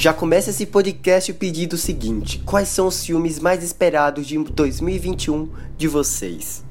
Já começa esse podcast pedindo o seguinte: quais são os filmes mais esperados de 2021 de vocês?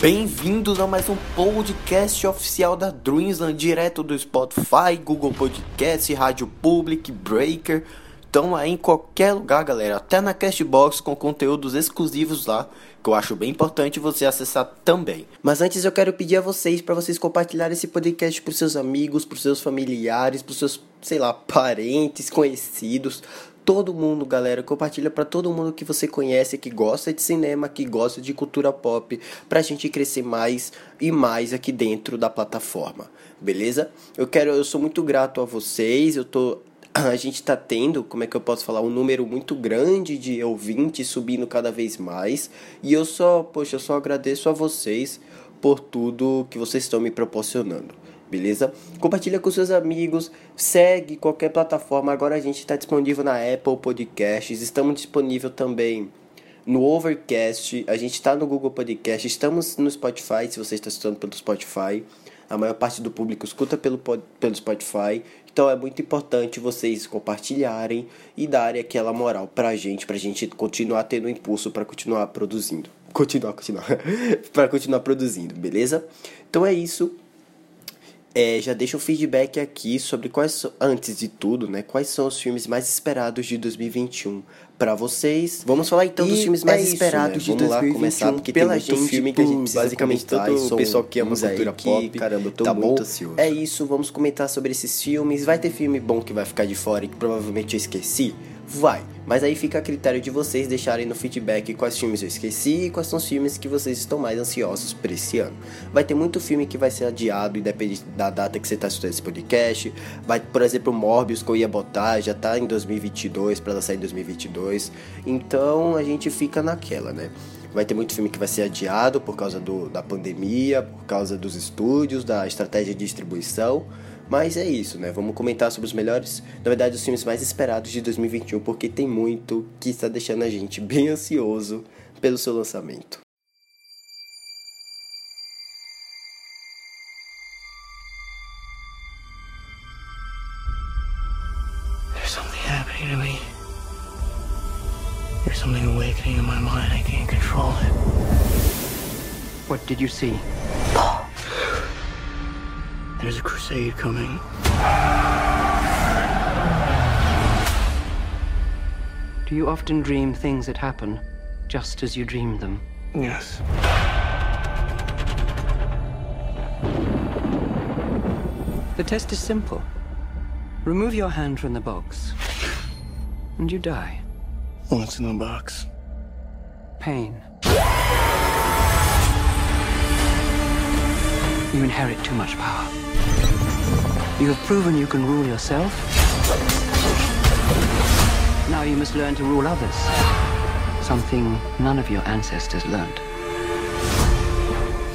Bem-vindos a mais um podcast oficial da Dreamsland, direto do Spotify, Google Podcast, Rádio Public, Breaker. Então aí em qualquer lugar, galera, até na Castbox com conteúdos exclusivos lá, que eu acho bem importante você acessar também. Mas antes eu quero pedir a vocês para vocês compartilharem esse podcast para seus amigos, para seus familiares, para seus, sei lá, parentes, conhecidos, todo mundo, galera. Compartilha para todo mundo que você conhece, que gosta de cinema, que gosta de cultura pop, pra gente crescer mais e mais aqui dentro da plataforma. Beleza? Eu quero, eu sou muito grato a vocês. Eu tô a gente tá tendo, como é que eu posso falar, um número muito grande de ouvintes subindo cada vez mais. E eu só, poxa, eu só agradeço a vocês por tudo que vocês estão me proporcionando beleza? Compartilha com seus amigos, segue qualquer plataforma. Agora a gente está disponível na Apple Podcasts, estamos disponível também no Overcast, a gente está no Google Podcast, estamos no Spotify, se você está escutando pelo Spotify. A maior parte do público escuta pelo, pelo Spotify. Então é muito importante vocês compartilharem e darem aquela moral pra gente, pra gente continuar tendo impulso para continuar produzindo. Continuar, continuar. para continuar produzindo, beleza? Então é isso é, já deixa o feedback aqui sobre quais, antes de tudo, né, quais são os filmes mais esperados de 2021 para vocês. Vamos falar então e dos filmes mais é esperados isso, né? de Vamos 2021 lá começar porque pela tem muito gente, filme que a gente basicamente todo o pessoal que ama cultura pop. Caramba, eu tô tá muito bom? ansioso. É isso, vamos comentar sobre esses filmes. Vai ter filme bom que vai ficar de fora e que provavelmente eu esqueci. Vai, mas aí fica a critério de vocês deixarem no feedback quais filmes eu esqueci e quais são os filmes que vocês estão mais ansiosos para esse ano. Vai ter muito filme que vai ser adiado, independente da data que você está assistindo esse podcast. Vai, por exemplo, Morbius que eu ia botar, já tá em 2022 para lançar em 2022. Então a gente fica naquela, né? Vai ter muito filme que vai ser adiado por causa do, da pandemia, por causa dos estúdios, da estratégia de distribuição. Mas é isso, né? Vamos comentar sobre os melhores, na verdade, os filmes mais esperados de 2021, porque tem muito que está deixando a gente bem ansioso pelo seu lançamento. There's something happening to me. There's something awakening in my mind. I can't control it. What did you see? There's a crusade coming. Do you often dream things that happen just as you dreamed them? Yes. The test is simple. Remove your hand from the box, and you die. What's in the box? Pain. You inherit too much power. You have proven you can rule yourself. Now you must learn to rule others. Something none of your ancestors learned.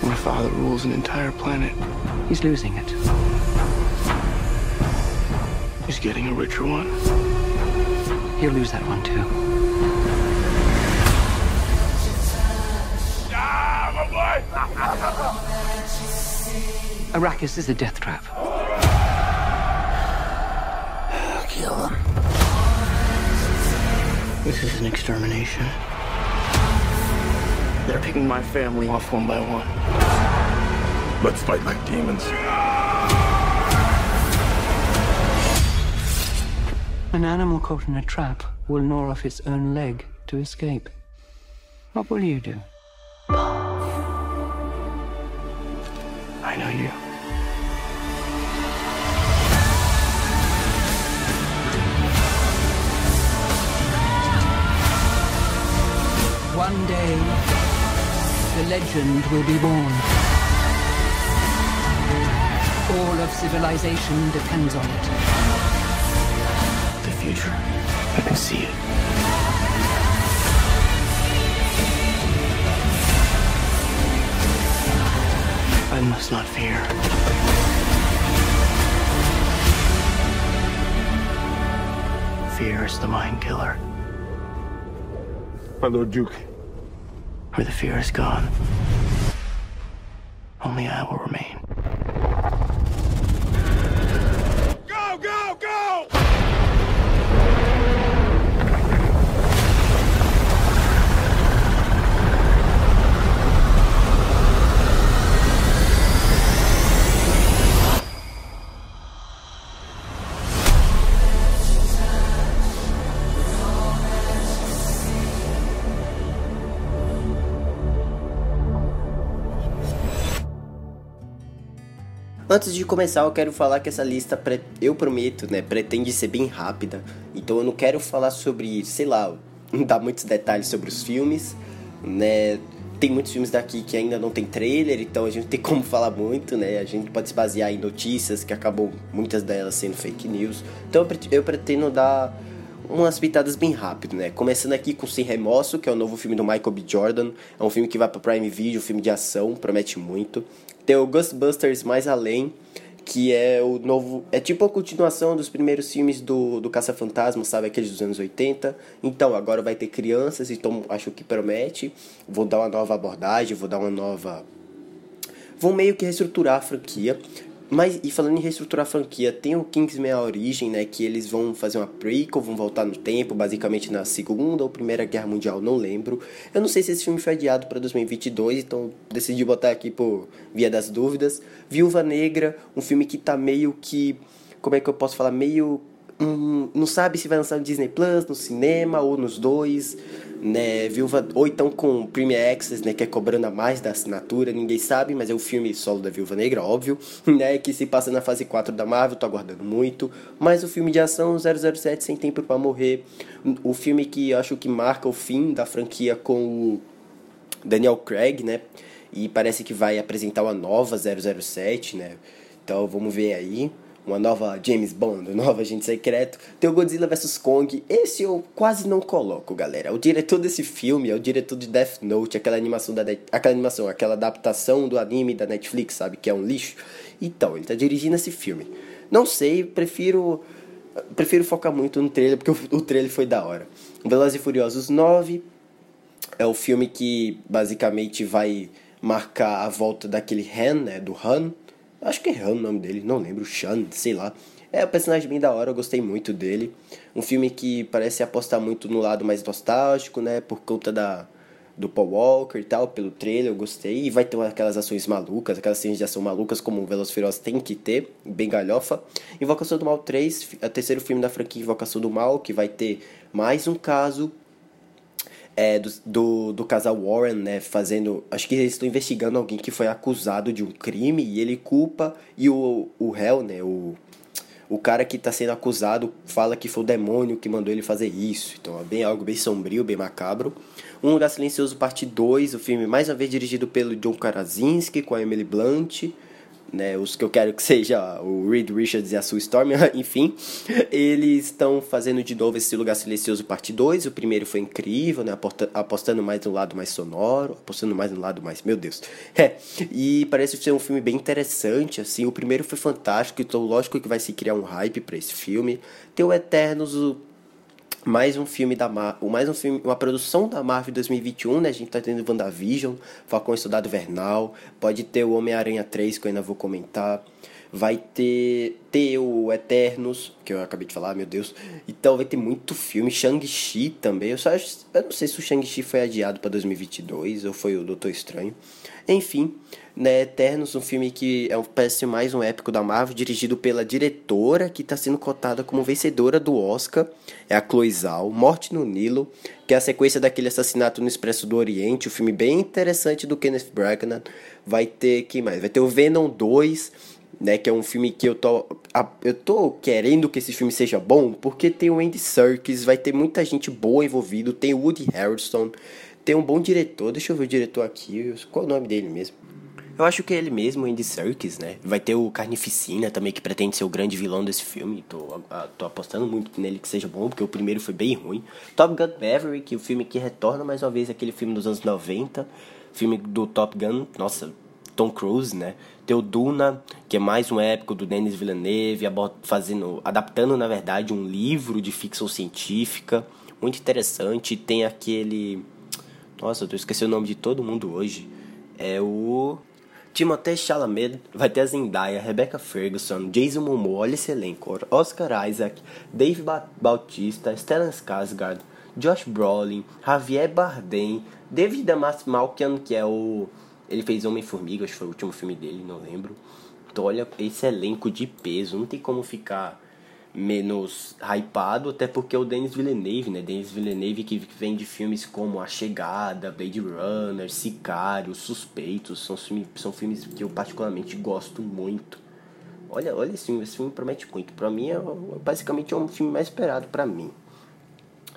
My father rules an entire planet. He's losing it. He's getting a richer one. He'll lose that one too. Arrakis is a death trap. Kill them. This is an extermination. They're picking my family off one by one. Let's fight like demons. An animal caught in a trap will gnaw off its own leg to escape. What will you do? I know you. One day, the legend will be born. All of civilization depends on it. The future. I can see it. I must not fear. Fear is the mind killer. My Lord Duke. Where the fear is gone, only I will remain. Antes de começar, eu quero falar que essa lista, eu prometo, né, pretende ser bem rápida. Então eu não quero falar sobre, sei lá, dar muitos detalhes sobre os filmes, né? Tem muitos filmes daqui que ainda não tem trailer, então a gente tem como falar muito, né? A gente pode se basear em notícias que acabam muitas delas sendo fake news. Então eu pre- eu pretendo dar umas pitadas bem rápido, né? Começando aqui com Sem Remorso, que é o novo filme do Michael B. Jordan. É um filme que vai pro Prime Video, um filme de ação, promete muito. Tem o Ghostbusters Mais Além, que é o novo. É tipo a continuação dos primeiros filmes do, do Caça-Fantasma, sabe? Aqueles dos anos 80. Então, agora vai ter crianças, então acho que promete. Vou dar uma nova abordagem, vou dar uma nova. Vão meio que reestruturar a franquia. Mas, e falando em reestruturar a franquia, tem o Kingsman A Origem, né? Que eles vão fazer uma prequel, vão voltar no tempo, basicamente na Segunda ou Primeira Guerra Mundial, não lembro. Eu não sei se esse filme foi adiado para 2022, então decidi botar aqui por via das dúvidas. Viúva Negra, um filme que tá meio que. Como é que eu posso falar? Meio. hum, não sabe se vai lançar no Disney Plus, no cinema ou nos dois, né? Viúva, ou então com Premier Access, né? Que é cobrando a mais da assinatura, ninguém sabe, mas é o filme solo da Viúva Negra, óbvio, né? Que se passa na fase 4 da Marvel, tô aguardando muito. Mas o filme de ação 007 Sem Tempo para Morrer, o filme que acho que marca o fim da franquia com o Daniel Craig, né? E parece que vai apresentar uma nova 007, né? Então vamos ver aí. Uma nova James Bond, uma nova Agente Secreto. Tem o Godzilla vs Kong. Esse eu quase não coloco, galera. O diretor desse filme é o diretor de Death Note, aquela animação da aquela animação, aquela adaptação do anime da Netflix, sabe, que é um lixo. Então, ele tá dirigindo esse filme. Não sei, prefiro prefiro focar muito no trailer porque o, o trailer foi da hora. Velozes e Furiosos 9, é o filme que basicamente vai marcar a volta daquele Han, né? Do Han. Acho que é Han o nome dele, não lembro. Shan, sei lá. É um personagem bem da hora, eu gostei muito dele. Um filme que parece apostar muito no lado mais nostálgico, né? Por conta da, do Paul Walker e tal, pelo trailer, eu gostei. E vai ter aquelas ações malucas, aquelas cenas de ação malucas como o Furiosos tem que ter, bem galhofa. Invocação do Mal 3, é o terceiro filme da franquia Invocação do Mal, que vai ter mais um caso é, do, do, do casal Warren, né, fazendo... Acho que eles estão investigando alguém que foi acusado de um crime e ele culpa e o, o réu, né, o, o cara que está sendo acusado fala que foi o demônio que mandou ele fazer isso. Então é bem algo bem sombrio, bem macabro. Um Lugar Silencioso Parte 2, o filme mais uma vez dirigido pelo John Krasinski com a Emily Blunt né, os que eu quero que seja o Reed Richards e a Sue Storm, enfim, eles estão fazendo de novo esse Lugar Silencioso parte 2, o primeiro foi incrível, né, aposta- apostando mais no lado mais sonoro, apostando mais no lado mais, meu Deus, é, e parece ser um filme bem interessante, assim, o primeiro foi fantástico, então lógico que vai se criar um hype para esse filme, tem o Eternos, mais um filme da Marvel, mais um filme, uma produção da Marvel 2021, né? A gente tá tendo WandaVision, Falcão e Soldado Vernal, pode ter o Homem-Aranha 3, que eu ainda vou comentar. Vai ter, o Eternos, que eu acabei de falar, meu Deus. Então vai ter muito filme. Shang-Chi também. Eu só acho, eu não sei se o Shang-Chi foi adiado para 2022 ou foi o Doutor Estranho. Enfim, né, Eternos, um filme que é um, parece mais um épico da Marvel, dirigido pela diretora que está sendo cotada como vencedora do Oscar, é a Chloe Zhao, Morte no Nilo, que é a sequência daquele assassinato no Expresso do Oriente, um filme bem interessante do Kenneth Branagh. Vai ter, quem mais? Vai ter o Venom 2, né, que é um filme que eu tô eu tô querendo que esse filme seja bom, porque tem o Andy Serkis, vai ter muita gente boa envolvido, tem o Woody Harrelson, tem um bom diretor, deixa eu ver o diretor aqui, qual o nome dele mesmo? Eu acho que é ele mesmo, Andy Serkis, né? Vai ter o Carnificina também, que pretende ser o grande vilão desse filme. Tô, tô apostando muito nele que seja bom, porque o primeiro foi bem ruim. Top Gun Maverick, o filme que retorna mais uma vez aquele filme dos anos 90. Filme do Top Gun, nossa, Tom Cruise, né? Tem o Duna, que é mais um épico do Denis Villeneuve, fazendo, adaptando, na verdade, um livro de ficção científica, muito interessante. Tem aquele... Nossa, eu tô esquecendo o nome de todo mundo hoje. É o... Timothée Chalamet, vai ter a Zendaya, Rebecca Ferguson, Jason Momoa, olha esse elenco, Oscar Isaac, Dave ba Bautista, Stellan Skarsgård, Josh Brolin, Javier Bardem, David Malkian, que é o... Ele fez Homem-Formiga, acho que foi o último filme dele, não lembro. Então olha esse elenco de peso, não tem como ficar menos hypado, até porque é o Denis Villeneuve, né? Denis Villeneuve que vem de filmes como A Chegada, Blade Runner, Sicário, Suspeitos, são são filmes que eu particularmente gosto muito. Olha, olha esse filme, esse filme promete muito. Para mim é basicamente é um filme mais esperado para mim.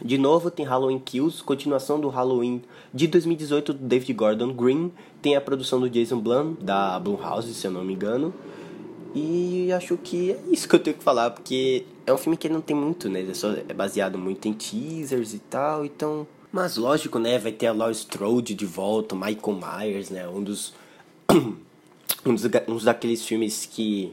De novo tem Halloween Kills, continuação do Halloween de 2018 do David Gordon Green, tem a produção do Jason Blum da Blumhouse, se eu não me engano. E acho que é isso que eu tenho que falar, porque é um filme que não tem muito, né? É, só, é baseado muito em teasers e tal, então. Mas lógico, né? Vai ter a Laurie Strode de volta, Michael Myers, né? Um dos. um dos, um daqueles filmes que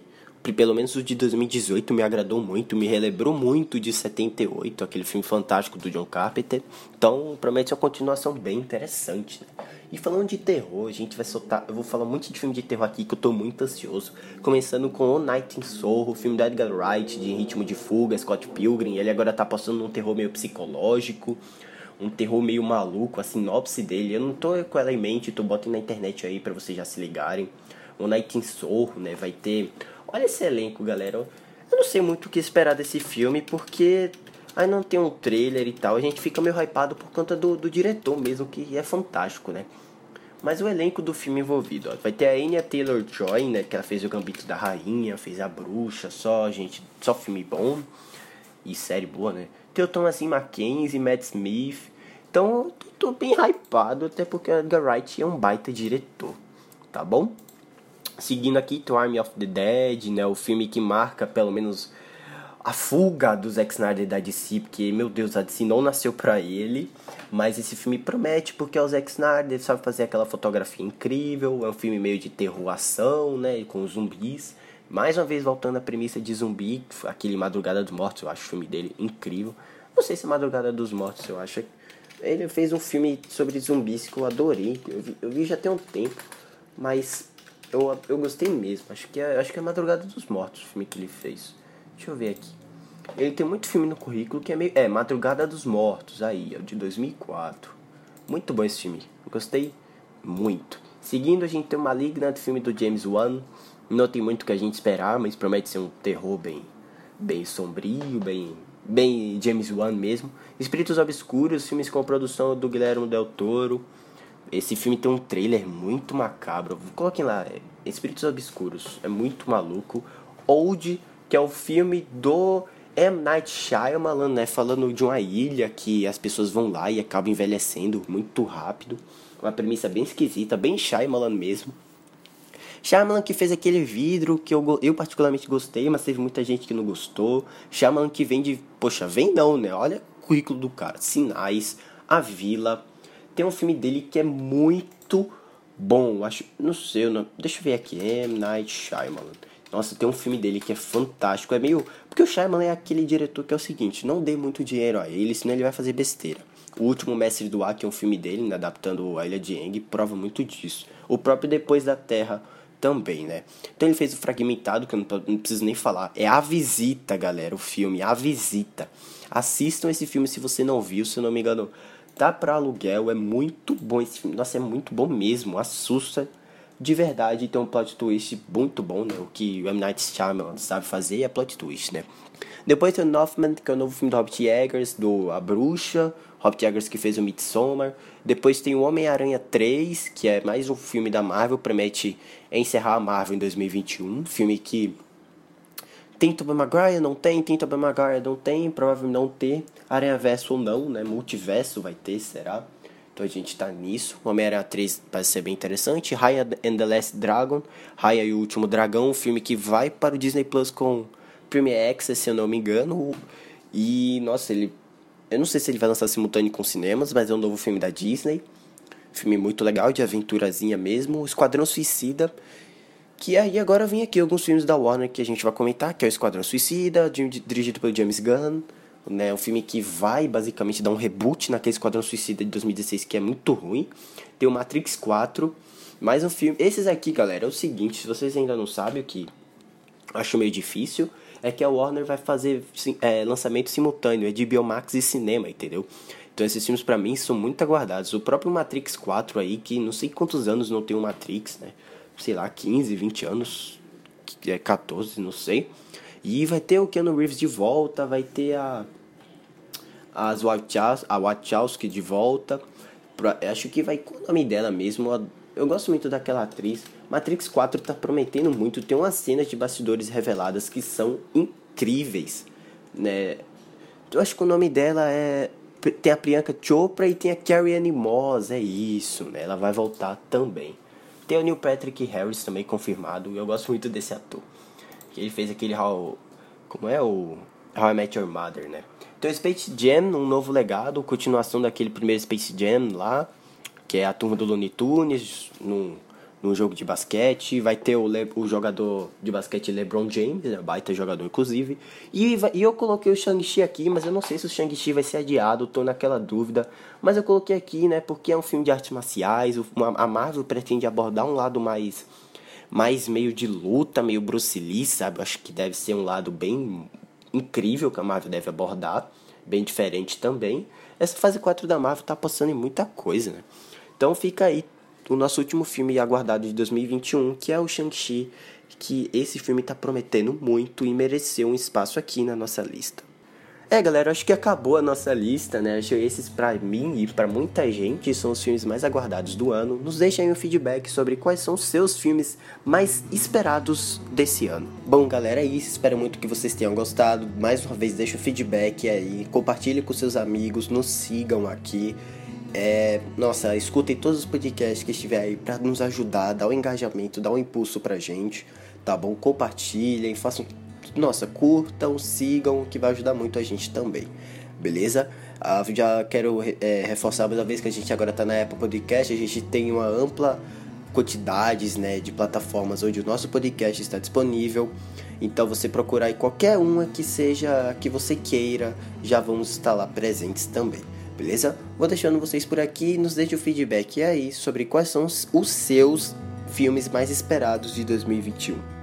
pelo menos o de 2018 me agradou muito, me relembrou muito de 78, aquele filme fantástico do John Carpenter. Então, promete uma continuação bem interessante. Né? E falando de terror, a gente vai soltar. Eu vou falar muito de filme de terror aqui que eu tô muito ansioso. Começando com O Night in Soho, filme do Edgar Wright, de Ritmo de Fuga, Scott Pilgrim. Ele agora tá passando num terror meio psicológico um terror meio maluco, a sinopse dele. Eu não tô com ela em mente, tô botando na internet aí para vocês já se ligarem. O Night in Soho, né, vai ter Olha esse elenco, galera. Eu não sei muito o que esperar desse filme, porque aí não tem um trailer e tal. A gente fica meio hypado por conta do, do diretor mesmo, que é fantástico, né? Mas o elenco do filme envolvido, ó, vai ter a Anya Taylor-Joy, né, que ela fez o Gambito da Rainha, fez a Bruxa, só gente, só filme bom e série boa, né? Tem o Thomas Mackenzie, Matt Smith. Então, eu tô bem hypado, até porque o Edgar Wright é um baita diretor, tá bom? Seguindo aqui, The Army of the Dead, né? O filme que marca, pelo menos, a fuga do Zack Snyder da DC, porque, meu Deus, a DC não nasceu pra ele. Mas esse filme promete, porque é o Zack Snyder, sabe fazer aquela fotografia incrível. É um filme meio de terror ação, né? Com zumbis. Mais uma vez voltando à premissa de zumbi, aquele Madrugada dos Mortos, eu acho o filme dele incrível. Não sei se é Madrugada dos Mortos, eu acho. Ele fez um filme sobre zumbis que eu adorei. Eu vi, eu vi já tem um tempo, mas eu, eu gostei mesmo. Acho que, é, acho que é Madrugada dos Mortos o filme que ele fez. Deixa eu ver aqui. Ele tem muito filme no currículo que é meio. É, Madrugada dos Mortos, aí, é de 2004. Muito bom esse filme. Gostei muito. Seguindo, a gente tem o Malignant, filme do James Wan. Não tem muito que a gente esperar, mas promete ser um terror bem, bem sombrio, bem, bem James Wan mesmo. Espíritos Obscuros, filmes com a produção do Guilherme Del Toro. Esse filme tem um trailer muito macabro. Coloquem lá, é, Espíritos Obscuros. É muito maluco. Old, que é o filme do M. Night Shyamalan, né? Falando de uma ilha que as pessoas vão lá e acabam envelhecendo muito rápido. Uma premissa bem esquisita, bem Shyamalan mesmo. Shyamalan que fez aquele vidro que eu, eu particularmente gostei, mas teve muita gente que não gostou. Shyamalan que vem de... Poxa, vem não, né? Olha o currículo do cara. Sinais, A Vila tem um filme dele que é muito bom. Acho, não sei, não, deixa eu ver aqui. M. Night Shyamalan. Nossa, tem um filme dele que é fantástico. É meio. Porque o Shyamalan é aquele diretor que é o seguinte: não dê muito dinheiro a ele, senão ele vai fazer besteira. O Último Mestre do Ar, que é um filme dele, né, adaptando a Ilha de Eng, prova muito disso. O próprio Depois da Terra também, né? Então ele fez o Fragmentado, que eu não, não preciso nem falar. É A Visita, galera, o filme, A Visita. Assistam esse filme se você não viu, se eu não me engano tá para aluguel, é muito bom esse filme. Nossa, é muito bom mesmo, assusta de verdade. Tem um plot twist muito bom, né? O que o M. Night Shyamalan sabe fazer é plot twist, né? Depois tem o Northman, que é o novo filme do Robert Eggers, do A Bruxa. Robert Eggers que fez o Midsommar. Depois tem o Homem-Aranha 3, que é mais um filme da Marvel, promete encerrar a Marvel em 2021. Filme que tem Tobey Maguire, não tem, tem Tobey Maguire, não tem, provavelmente não ter. Aranha Verso ou não, né? Multiverso vai ter, será? Então a gente tá nisso. Homem-Aranha 3 parece ser bem interessante. Raya and the Last Dragon. Raya e o Último Dragão, um filme que vai para o Disney Plus com Premier Access, se eu não me engano. E, nossa, ele... Eu não sei se ele vai lançar simultâneo com cinemas, mas é um novo filme da Disney. Filme muito legal, de aventurazinha mesmo. Esquadrão Suicida. Que aí agora vem aqui alguns filmes da Warner que a gente vai comentar, que é o Esquadrão Suicida, dirigido pelo James Gunn. Né, um filme que vai basicamente dar um reboot naquele Esquadrão Suicida de 2016 que é muito ruim. Tem o Matrix 4, mais um filme. Esses aqui, galera, é o seguinte, se vocês ainda não sabem o que acho meio difícil, é que a Warner vai fazer é, lançamento simultâneo, é de Biomax e cinema, entendeu? Então esses filmes para mim são muito aguardados. O próprio Matrix 4 aí, que não sei quantos anos não tem o Matrix, né? Sei lá, 15, 20 anos, é 14, não sei. E vai ter o Keanu Reeves de volta, vai ter a as a Wachowski de volta. Pra, acho que vai com o nome dela mesmo. Eu gosto muito daquela atriz. Matrix 4 tá prometendo muito. Tem umas cenas de bastidores reveladas que são incríveis, né? Eu acho que o nome dela é tem a Priyanka Chopra e tem a Carrie Anne Moss, é isso, né? Ela vai voltar também. Tem o Neil Patrick Harris também confirmado. Eu gosto muito desse ator. Que ele fez aquele How como é o How I Met Your Mother, né? Então Space Jam, um novo legado, continuação daquele primeiro Space Jam lá, que é a turma do Looney Tunes, num no jogo de basquete. Vai ter o, Le, o jogador de basquete LeBron James, é baita jogador inclusive. E, e eu coloquei o Shang-Chi aqui, mas eu não sei se o Shang-Chi vai ser adiado, tô naquela dúvida. Mas eu coloquei aqui, né, porque é um filme de artes marciais. A Marvel pretende abordar um lado mais. Mais meio de luta, meio Bruce Lee, sabe? Eu acho que deve ser um lado bem incrível que a Marvel deve abordar. Bem diferente também. Essa fase 4 da Marvel tá passando em muita coisa, né? Então fica aí o nosso último filme aguardado de 2021, que é o Shang-Chi, que esse filme está prometendo muito e mereceu um espaço aqui na nossa lista. É, galera, acho que acabou a nossa lista, né? Acho que esses para mim e para muita gente são os filmes mais aguardados do ano. Nos deixem aí um feedback sobre quais são os seus filmes mais esperados desse ano. Bom, galera, é isso. Espero muito que vocês tenham gostado. Mais uma vez, deixa o feedback aí, compartilhe com seus amigos, nos sigam aqui. É, nossa, escutem todos os podcasts que estiver aí para nos ajudar, dar um engajamento, dar um impulso pra gente, tá bom? Compartilhem, façam. Nossa, curtam, sigam, que vai ajudar muito a gente também, beleza? Ah, já quero é, reforçar mais uma vez que a gente agora tá na Apple Podcast, a gente tem uma ampla quantidades né, de plataformas onde o nosso podcast está disponível. Então você procurar em qualquer uma que seja que você queira, já vamos estar lá presentes também beleza? Vou deixando vocês por aqui, nos deixe o feedback aí sobre quais são os seus filmes mais esperados de 2021.